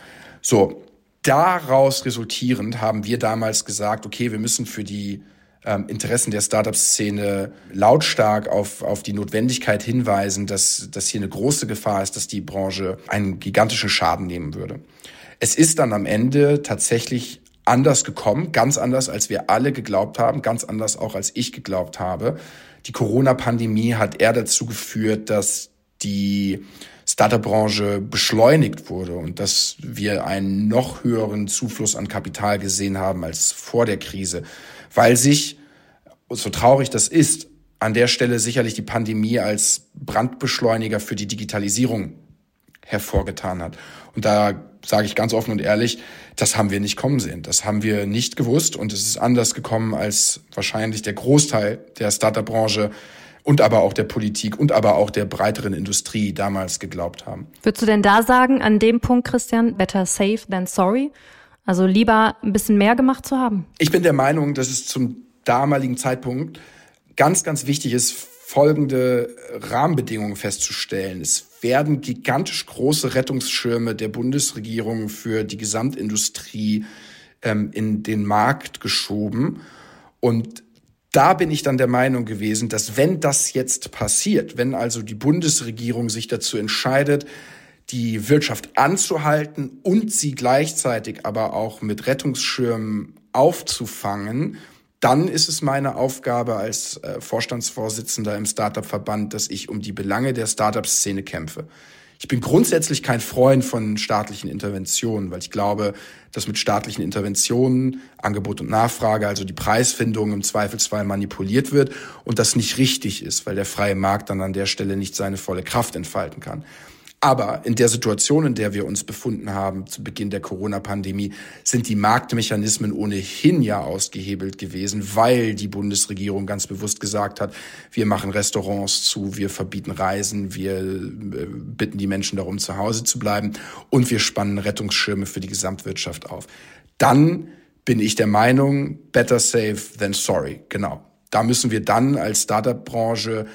So, daraus resultierend haben wir damals gesagt, okay, wir müssen für die Interessen der Startup-Szene lautstark auf, auf die Notwendigkeit hinweisen, dass, dass hier eine große Gefahr ist, dass die Branche einen gigantischen Schaden nehmen würde. Es ist dann am Ende tatsächlich anders gekommen, ganz anders, als wir alle geglaubt haben, ganz anders auch, als ich geglaubt habe. Die Corona-Pandemie hat eher dazu geführt, dass die Startup-Branche beschleunigt wurde und dass wir einen noch höheren Zufluss an Kapital gesehen haben als vor der Krise, weil sich, so traurig das ist, an der Stelle sicherlich die Pandemie als Brandbeschleuniger für die Digitalisierung hervorgetan hat. Und da sage ich ganz offen und ehrlich, das haben wir nicht kommen sehen. Das haben wir nicht gewusst und es ist anders gekommen, als wahrscheinlich der Großteil der Startup-Branche und aber auch der Politik und aber auch der breiteren Industrie damals geglaubt haben. Würdest du denn da sagen, an dem Punkt, Christian, better safe than sorry? Also lieber ein bisschen mehr gemacht zu haben? Ich bin der Meinung, dass es zum damaligen Zeitpunkt ganz, ganz wichtig ist, folgende Rahmenbedingungen festzustellen. Es werden gigantisch große Rettungsschirme der Bundesregierung für die Gesamtindustrie ähm, in den Markt geschoben. Und da bin ich dann der Meinung gewesen, dass wenn das jetzt passiert, wenn also die Bundesregierung sich dazu entscheidet, die Wirtschaft anzuhalten und sie gleichzeitig aber auch mit Rettungsschirmen aufzufangen, dann ist es meine Aufgabe als äh, Vorstandsvorsitzender im Startup-Verband, dass ich um die Belange der Startup-Szene kämpfe. Ich bin grundsätzlich kein Freund von staatlichen Interventionen, weil ich glaube, dass mit staatlichen Interventionen Angebot und Nachfrage, also die Preisfindung im Zweifelsfall manipuliert wird und das nicht richtig ist, weil der freie Markt dann an der Stelle nicht seine volle Kraft entfalten kann. Aber in der Situation, in der wir uns befunden haben zu Beginn der Corona-Pandemie, sind die Marktmechanismen ohnehin ja ausgehebelt gewesen, weil die Bundesregierung ganz bewusst gesagt hat, wir machen Restaurants zu, wir verbieten Reisen, wir äh, bitten die Menschen darum, zu Hause zu bleiben und wir spannen Rettungsschirme für die Gesamtwirtschaft auf. Dann bin ich der Meinung, better safe than sorry. Genau. Da müssen wir dann als Startup-Branche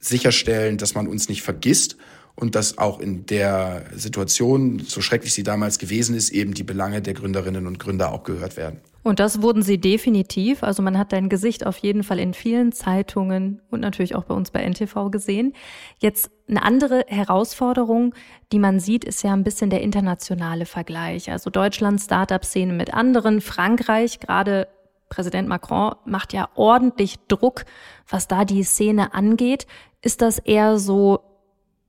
sicherstellen, dass man uns nicht vergisst und dass auch in der Situation, so schrecklich sie damals gewesen ist, eben die Belange der Gründerinnen und Gründer auch gehört werden. Und das wurden sie definitiv. Also man hat dein Gesicht auf jeden Fall in vielen Zeitungen und natürlich auch bei uns bei NTV gesehen. Jetzt eine andere Herausforderung, die man sieht, ist ja ein bisschen der internationale Vergleich. Also Deutschland Startup-Szene mit anderen, Frankreich, gerade Präsident Macron macht ja ordentlich Druck, was da die Szene angeht. Ist das eher so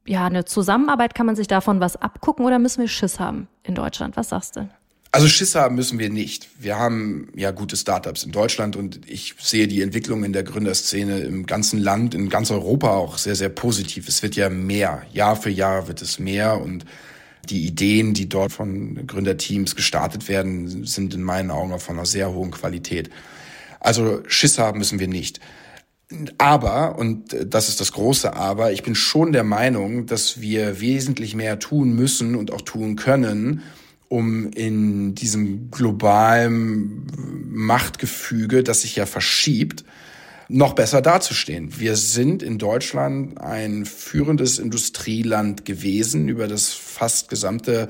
ja, eine Zusammenarbeit, kann man sich davon was abgucken oder müssen wir Schiss haben in Deutschland? Was sagst du? Also Schiss haben müssen wir nicht. Wir haben ja gute Startups in Deutschland und ich sehe die Entwicklung in der Gründerszene im ganzen Land, in ganz Europa auch sehr, sehr positiv. Es wird ja mehr. Jahr für Jahr wird es mehr und die Ideen, die dort von Gründerteams gestartet werden, sind in meinen Augen auch von einer sehr hohen Qualität. Also Schiss haben müssen wir nicht. Aber, und das ist das große Aber, ich bin schon der Meinung, dass wir wesentlich mehr tun müssen und auch tun können, um in diesem globalen Machtgefüge, das sich ja verschiebt, noch besser dazustehen. Wir sind in Deutschland ein führendes Industrieland gewesen über das fast gesamte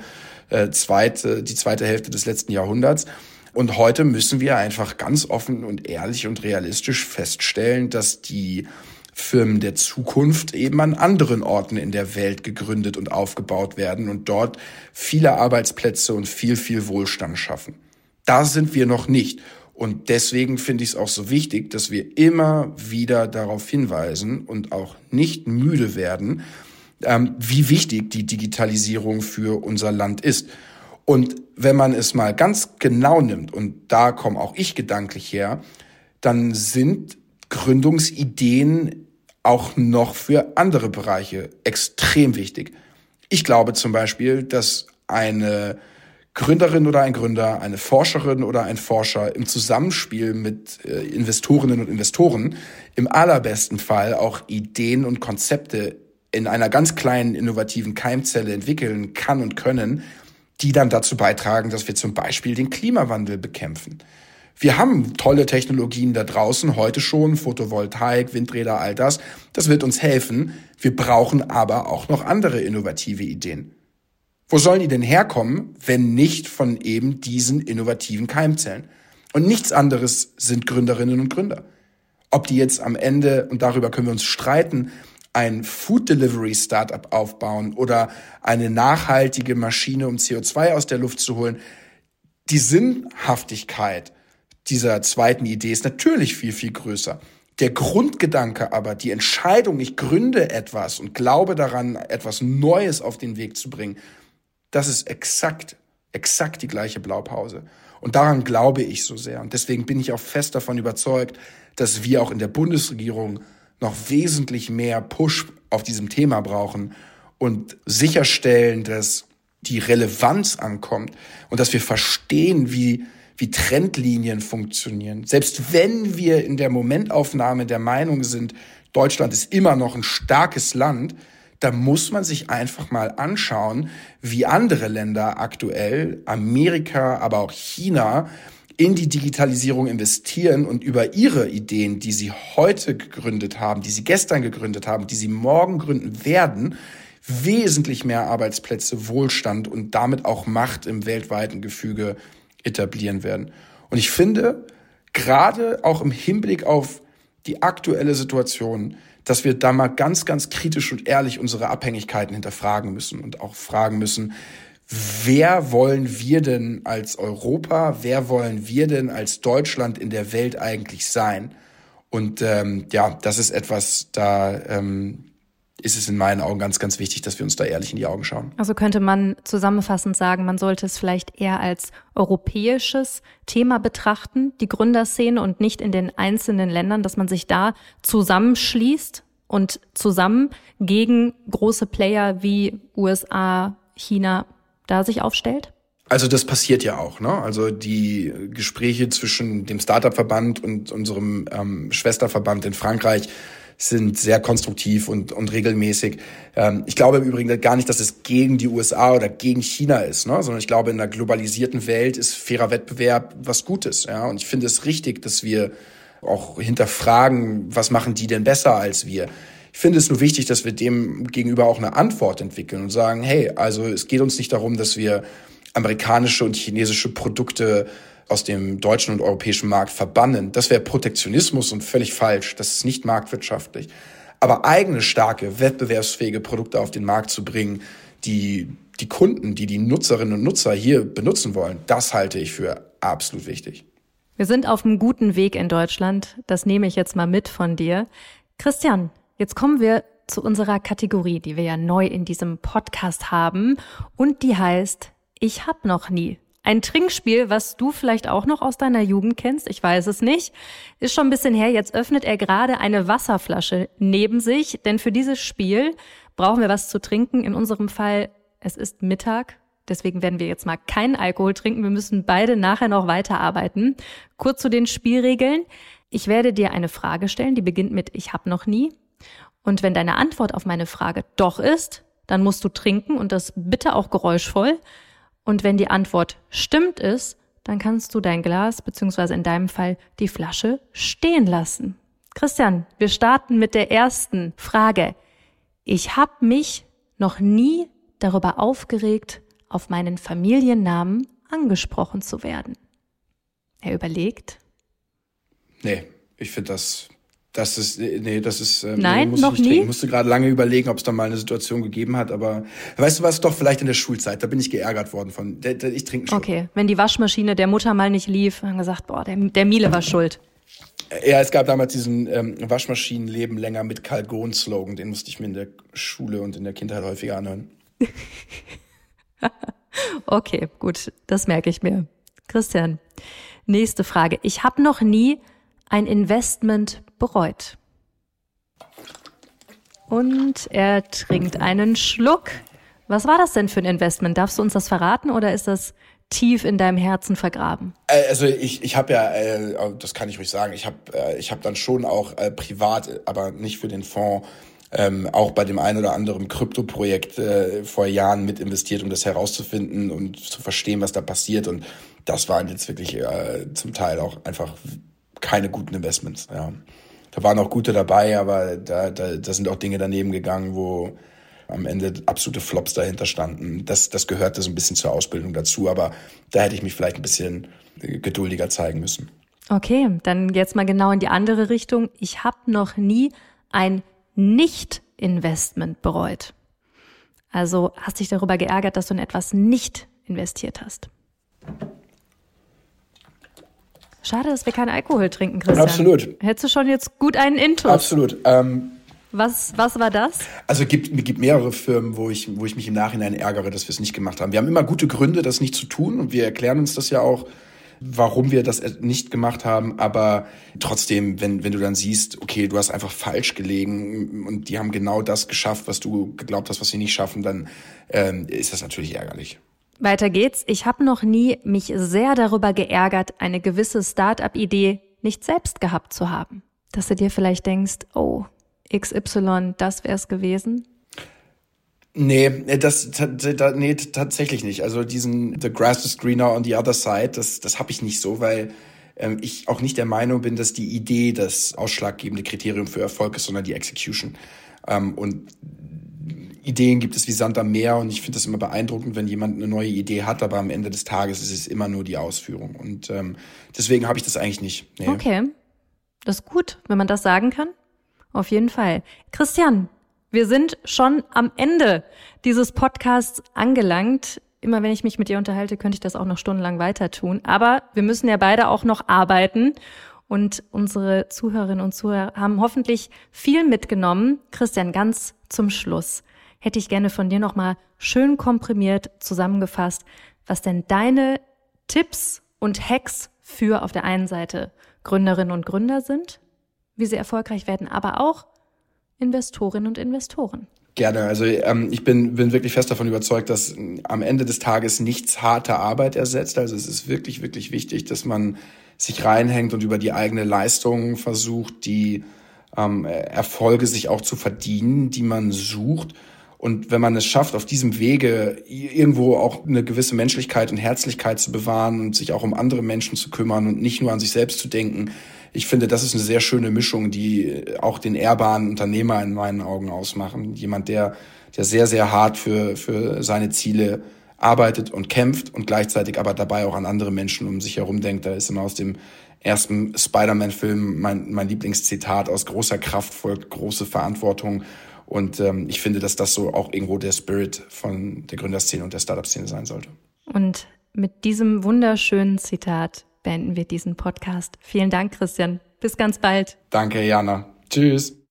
äh, zweite, die zweite Hälfte des letzten Jahrhunderts. Und heute müssen wir einfach ganz offen und ehrlich und realistisch feststellen, dass die Firmen der Zukunft eben an anderen Orten in der Welt gegründet und aufgebaut werden und dort viele Arbeitsplätze und viel, viel Wohlstand schaffen. Da sind wir noch nicht. Und deswegen finde ich es auch so wichtig, dass wir immer wieder darauf hinweisen und auch nicht müde werden, ähm, wie wichtig die Digitalisierung für unser Land ist. Und wenn man es mal ganz genau nimmt, und da komme auch ich gedanklich her, dann sind Gründungsideen auch noch für andere Bereiche extrem wichtig. Ich glaube zum Beispiel, dass eine Gründerin oder ein Gründer, eine Forscherin oder ein Forscher im Zusammenspiel mit äh, Investorinnen und Investoren im allerbesten Fall auch Ideen und Konzepte in einer ganz kleinen innovativen Keimzelle entwickeln kann und können, die dann dazu beitragen, dass wir zum Beispiel den Klimawandel bekämpfen. Wir haben tolle Technologien da draußen, heute schon, Photovoltaik, Windräder, all das. Das wird uns helfen. Wir brauchen aber auch noch andere innovative Ideen. Wo sollen die denn herkommen, wenn nicht von eben diesen innovativen Keimzellen? Und nichts anderes sind Gründerinnen und Gründer. Ob die jetzt am Ende, und darüber können wir uns streiten, ein Food Delivery Startup aufbauen oder eine nachhaltige Maschine, um CO2 aus der Luft zu holen. Die Sinnhaftigkeit dieser zweiten Idee ist natürlich viel, viel größer. Der Grundgedanke aber, die Entscheidung, ich gründe etwas und glaube daran, etwas Neues auf den Weg zu bringen, das ist exakt, exakt die gleiche Blaupause. Und daran glaube ich so sehr. Und deswegen bin ich auch fest davon überzeugt, dass wir auch in der Bundesregierung noch wesentlich mehr Push auf diesem Thema brauchen und sicherstellen, dass die Relevanz ankommt und dass wir verstehen, wie wie Trendlinien funktionieren. Selbst wenn wir in der Momentaufnahme der Meinung sind, Deutschland ist immer noch ein starkes Land, da muss man sich einfach mal anschauen, wie andere Länder aktuell, Amerika, aber auch China, in die Digitalisierung investieren und über ihre Ideen, die sie heute gegründet haben, die sie gestern gegründet haben, die sie morgen gründen werden, wesentlich mehr Arbeitsplätze, Wohlstand und damit auch Macht im weltweiten Gefüge etablieren werden. Und ich finde, gerade auch im Hinblick auf die aktuelle Situation, dass wir da mal ganz, ganz kritisch und ehrlich unsere Abhängigkeiten hinterfragen müssen und auch fragen müssen, wer wollen wir denn als Europa, wer wollen wir denn als Deutschland in der Welt eigentlich sein? Und ähm, ja, das ist etwas, da ähm, ist es in meinen Augen ganz, ganz wichtig, dass wir uns da ehrlich in die Augen schauen. Also könnte man zusammenfassend sagen, man sollte es vielleicht eher als europäisches Thema betrachten, die Gründerszene und nicht in den einzelnen Ländern, dass man sich da zusammenschließt und zusammen gegen große Player wie USA, China da sich aufstellt? Also das passiert ja auch, ne? Also die Gespräche zwischen dem Startup-Verband und unserem ähm, Schwesterverband in Frankreich sind sehr konstruktiv und, und regelmäßig. Ähm, ich glaube im Übrigen gar nicht, dass es gegen die USA oder gegen China ist, ne? sondern ich glaube, in einer globalisierten Welt ist fairer Wettbewerb was Gutes. Ja? Und ich finde es richtig, dass wir auch hinterfragen, was machen die denn besser als wir. Ich finde es nur wichtig, dass wir dem gegenüber auch eine Antwort entwickeln und sagen, hey, also es geht uns nicht darum, dass wir amerikanische und chinesische Produkte aus dem deutschen und europäischen Markt verbannen. Das wäre Protektionismus und völlig falsch. Das ist nicht marktwirtschaftlich. Aber eigene starke, wettbewerbsfähige Produkte auf den Markt zu bringen, die die Kunden, die die Nutzerinnen und Nutzer hier benutzen wollen, das halte ich für absolut wichtig. Wir sind auf einem guten Weg in Deutschland. Das nehme ich jetzt mal mit von dir. Christian, jetzt kommen wir zu unserer Kategorie, die wir ja neu in diesem Podcast haben. Und die heißt, ich hab noch nie. Ein Trinkspiel, was du vielleicht auch noch aus deiner Jugend kennst, ich weiß es nicht, ist schon ein bisschen her. Jetzt öffnet er gerade eine Wasserflasche neben sich, denn für dieses Spiel brauchen wir was zu trinken. In unserem Fall, es ist Mittag, deswegen werden wir jetzt mal keinen Alkohol trinken. Wir müssen beide nachher noch weiterarbeiten. Kurz zu den Spielregeln. Ich werde dir eine Frage stellen, die beginnt mit Ich hab noch nie. Und wenn deine Antwort auf meine Frage doch ist, dann musst du trinken und das bitte auch geräuschvoll. Und wenn die Antwort stimmt ist, dann kannst du dein Glas beziehungsweise in deinem Fall die Flasche stehen lassen. Christian, wir starten mit der ersten Frage. Ich habe mich noch nie darüber aufgeregt, auf meinen Familiennamen angesprochen zu werden. Er überlegt. Nee, ich finde das das ist, nee, das ist, ähm, Nein, nee, noch ich nie. Musste gerade lange überlegen, ob es da mal eine Situation gegeben hat, aber weißt du was, doch vielleicht in der Schulzeit, da bin ich geärgert worden von, der, der, ich trinke schon. Okay, wenn die Waschmaschine der Mutter mal nicht lief, haben gesagt, boah, der, der Miele war schuld. Ja, es gab damals diesen ähm, Waschmaschinenleben länger mit Kalgon-Slogan, den musste ich mir in der Schule und in der Kindheit häufiger anhören. okay, gut, das merke ich mir. Christian, nächste Frage. Ich habe noch nie ein Investment bereut. Und er trinkt einen Schluck. Was war das denn für ein Investment? Darfst du uns das verraten oder ist das tief in deinem Herzen vergraben? Äh, also ich, ich habe ja, äh, das kann ich ruhig sagen, ich habe äh, hab dann schon auch äh, privat, aber nicht für den Fonds, ähm, auch bei dem einen oder anderen Krypto-Projekt äh, vor Jahren mit investiert, um das herauszufinden und zu verstehen, was da passiert. Und das waren jetzt wirklich äh, zum Teil auch einfach keine guten Investments. Ja da waren auch gute dabei, aber da, da, da sind auch Dinge daneben gegangen, wo am Ende absolute Flops dahinter standen. Das, das gehörte so ein bisschen zur Ausbildung dazu, aber da hätte ich mich vielleicht ein bisschen geduldiger zeigen müssen. Okay, dann jetzt mal genau in die andere Richtung. Ich habe noch nie ein Nicht-Investment bereut. Also hast dich darüber geärgert, dass du in etwas nicht investiert hast. Schade, dass wir keinen Alkohol trinken, Christian. Absolut. Hättest du schon jetzt gut einen Intus? Absolut. Ähm, was, was war das? Also es gibt, gibt mehrere Firmen, wo ich, wo ich mich im Nachhinein ärgere, dass wir es nicht gemacht haben. Wir haben immer gute Gründe, das nicht zu tun und wir erklären uns das ja auch, warum wir das nicht gemacht haben. Aber trotzdem, wenn, wenn du dann siehst, okay, du hast einfach falsch gelegen und die haben genau das geschafft, was du geglaubt hast, was sie nicht schaffen, dann ähm, ist das natürlich ärgerlich. Weiter geht's. Ich habe noch nie mich sehr darüber geärgert, eine gewisse Start-up-Idee nicht selbst gehabt zu haben. Dass du dir vielleicht denkst, oh, XY, das wäre es gewesen? Nee, äh, das, nee, tatsächlich nicht. Also diesen The Grass is Greener on the Other Side, das, das habe ich nicht so, weil ähm, ich auch nicht der Meinung bin, dass die Idee das ausschlaggebende Kriterium für Erfolg ist, sondern die Execution. Ähm, und Ideen gibt es wie Sand am Meer und ich finde das immer beeindruckend, wenn jemand eine neue Idee hat, aber am Ende des Tages ist es immer nur die Ausführung. Und ähm, deswegen habe ich das eigentlich nicht. Nee. Okay. Das ist gut, wenn man das sagen kann. Auf jeden Fall. Christian, wir sind schon am Ende dieses Podcasts angelangt. Immer wenn ich mich mit dir unterhalte, könnte ich das auch noch stundenlang weiter tun. Aber wir müssen ja beide auch noch arbeiten. Und unsere Zuhörerinnen und Zuhörer haben hoffentlich viel mitgenommen. Christian, ganz zum Schluss hätte ich gerne von dir nochmal schön komprimiert zusammengefasst, was denn deine Tipps und Hacks für auf der einen Seite Gründerinnen und Gründer sind wie sie erfolgreich werden, aber auch Investorinnen und Investoren. Gerne. Also ähm, ich bin, bin wirklich fest davon überzeugt, dass am Ende des Tages nichts harte Arbeit ersetzt. Also es ist wirklich, wirklich wichtig, dass man sich reinhängt und über die eigene Leistung versucht, die ähm, Erfolge sich auch zu verdienen, die man sucht. Und wenn man es schafft, auf diesem Wege irgendwo auch eine gewisse Menschlichkeit und Herzlichkeit zu bewahren und sich auch um andere Menschen zu kümmern und nicht nur an sich selbst zu denken, ich finde, das ist eine sehr schöne Mischung, die auch den ehrbaren Unternehmer in meinen Augen ausmachen. Jemand, der, der sehr, sehr hart für, für seine Ziele arbeitet und kämpft und gleichzeitig aber dabei auch an andere Menschen um sich herum denkt. Da ist immer aus dem ersten Spider-Man-Film mein, mein Lieblingszitat, aus großer Kraft folgt große Verantwortung. Und ähm, ich finde, dass das so auch irgendwo der Spirit von der Gründerszene und der Startup-Szene sein sollte. Und mit diesem wunderschönen Zitat beenden wir diesen Podcast. Vielen Dank, Christian. Bis ganz bald. Danke, Jana. Tschüss.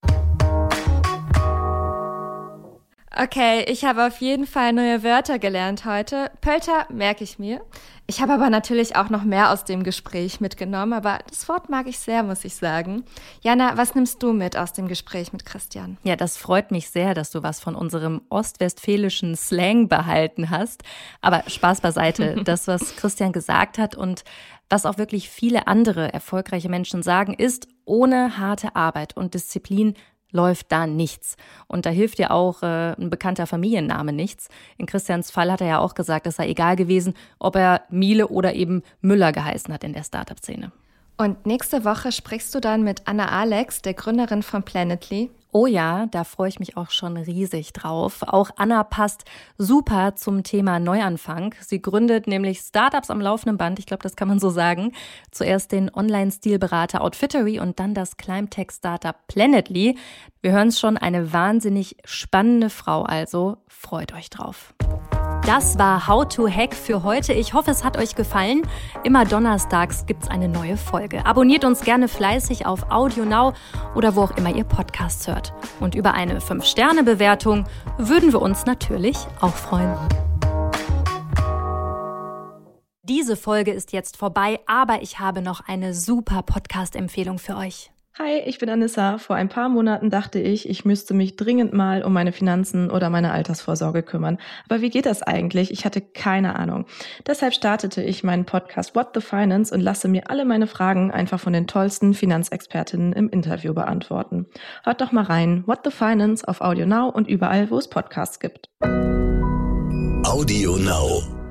Okay, ich habe auf jeden Fall neue Wörter gelernt heute. Pölter merke ich mir. Ich habe aber natürlich auch noch mehr aus dem Gespräch mitgenommen, aber das Wort mag ich sehr, muss ich sagen. Jana, was nimmst du mit aus dem Gespräch mit Christian? Ja, das freut mich sehr, dass du was von unserem ostwestfälischen Slang behalten hast. Aber Spaß beiseite. das, was Christian gesagt hat und was auch wirklich viele andere erfolgreiche Menschen sagen, ist, ohne harte Arbeit und Disziplin läuft da nichts. Und da hilft ja auch äh, ein bekannter Familienname nichts. In Christians Fall hat er ja auch gesagt, es sei egal gewesen, ob er Miele oder eben Müller geheißen hat in der Startup-Szene. Und nächste Woche sprichst du dann mit Anna Alex, der Gründerin von Planetly. Oh ja, da freue ich mich auch schon riesig drauf. Auch Anna passt super zum Thema Neuanfang. Sie gründet nämlich Startups am laufenden Band, ich glaube, das kann man so sagen. Zuerst den Online-Stilberater Outfittery und dann das Climbtech-Startup Planetly. Wir hören es schon, eine wahnsinnig spannende Frau also. Freut euch drauf. Das war How to Hack für heute. Ich hoffe, es hat euch gefallen. Immer donnerstags gibt's eine neue Folge. Abonniert uns gerne fleißig auf Audio Now oder wo auch immer ihr Podcasts hört. Und über eine 5-Sterne-Bewertung würden wir uns natürlich auch freuen. Diese Folge ist jetzt vorbei, aber ich habe noch eine super Podcast-Empfehlung für euch. Hi, ich bin Anissa. Vor ein paar Monaten dachte ich, ich müsste mich dringend mal um meine Finanzen oder meine Altersvorsorge kümmern. Aber wie geht das eigentlich? Ich hatte keine Ahnung. Deshalb startete ich meinen Podcast What the Finance und lasse mir alle meine Fragen einfach von den tollsten Finanzexpertinnen im Interview beantworten. Hört doch mal rein. What the Finance auf Audio Now und überall, wo es Podcasts gibt. Audio Now.